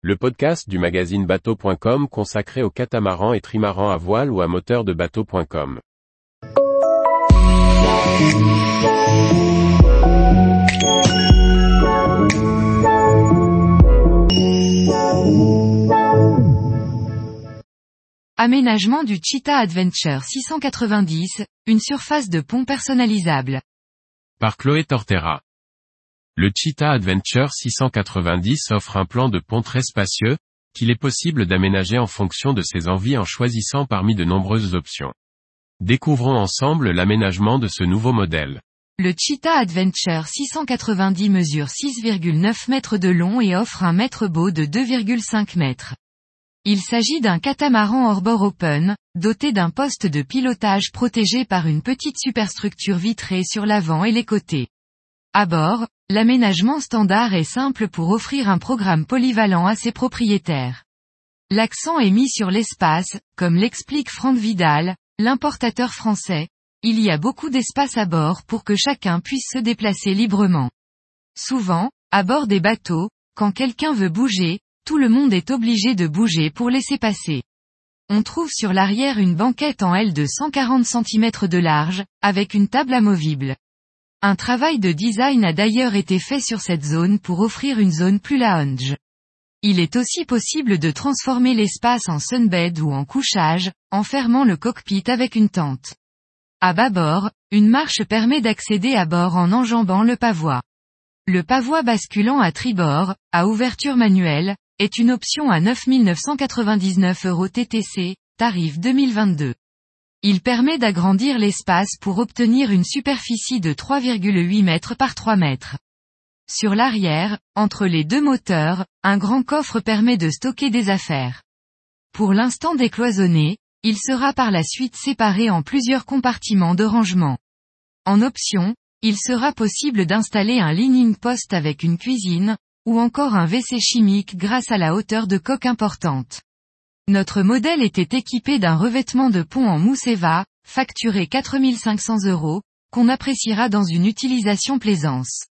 le podcast du magazine bateau.com consacré aux catamarans et trimarans à voile ou à moteur de bateau.com. Aménagement du Cheetah Adventure 690, une surface de pont personnalisable. Par Chloé Tortera. Le Cheetah Adventure 690 offre un plan de pont très spacieux, qu'il est possible d'aménager en fonction de ses envies en choisissant parmi de nombreuses options. Découvrons ensemble l'aménagement de ce nouveau modèle. Le Cheetah Adventure 690 mesure 6,9 mètres de long et offre un mètre beau de 2,5 mètres. Il s'agit d'un catamaran hors-bord open, doté d'un poste de pilotage protégé par une petite superstructure vitrée sur l'avant et les côtés. À bord, l'aménagement standard est simple pour offrir un programme polyvalent à ses propriétaires. L'accent est mis sur l'espace, comme l'explique Franck Vidal, l'importateur français, il y a beaucoup d'espace à bord pour que chacun puisse se déplacer librement. Souvent, à bord des bateaux, quand quelqu'un veut bouger, tout le monde est obligé de bouger pour laisser passer. On trouve sur l'arrière une banquette en L de 140 cm de large, avec une table amovible. Un travail de design a d'ailleurs été fait sur cette zone pour offrir une zone plus lounge. Il est aussi possible de transformer l'espace en sunbed ou en couchage, en fermant le cockpit avec une tente. À bâbord, une marche permet d'accéder à bord en enjambant le pavois. Le pavois basculant à tribord, à ouverture manuelle, est une option à 9 999 euros TTC, tarif 2022. Il permet d'agrandir l'espace pour obtenir une superficie de 3,8 mètres par 3 mètres. Sur l'arrière, entre les deux moteurs, un grand coffre permet de stocker des affaires. Pour l'instant décloisonné, il sera par la suite séparé en plusieurs compartiments de rangement. En option, il sera possible d'installer un leaning post avec une cuisine, ou encore un WC chimique grâce à la hauteur de coque importante. Notre modèle était équipé d'un revêtement de pont en mousse Eva, facturé 4500 euros, qu'on appréciera dans une utilisation plaisance.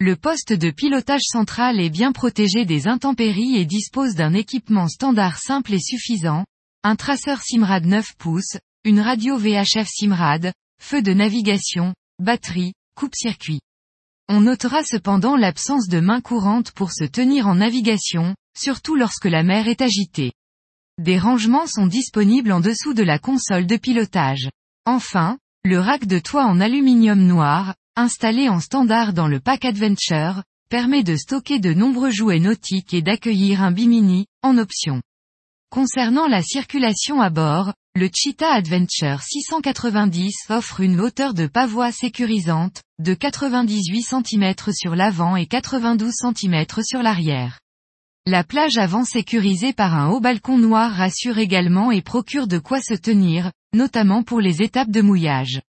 Le poste de pilotage central est bien protégé des intempéries et dispose d'un équipement standard simple et suffisant, un traceur Simrad 9 pouces, une radio VHF Simrad, feu de navigation, batterie, coupe-circuit. On notera cependant l'absence de main courante pour se tenir en navigation, surtout lorsque la mer est agitée. Des rangements sont disponibles en dessous de la console de pilotage. Enfin, le rack de toit en aluminium noir, installé en standard dans le pack Adventure, permet de stocker de nombreux jouets nautiques et d'accueillir un bimini, en option. Concernant la circulation à bord, le Cheetah Adventure 690 offre une hauteur de pavois sécurisante, de 98 cm sur l'avant et 92 cm sur l'arrière. La plage avant sécurisée par un haut balcon noir rassure également et procure de quoi se tenir, notamment pour les étapes de mouillage.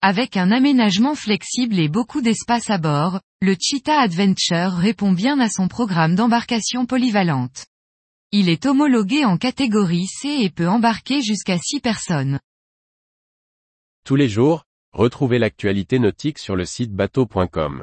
Avec un aménagement flexible et beaucoup d'espace à bord, le Cheetah Adventure répond bien à son programme d'embarcation polyvalente. Il est homologué en catégorie C et peut embarquer jusqu'à 6 personnes. Tous les jours, retrouvez l'actualité nautique sur le site bateau.com.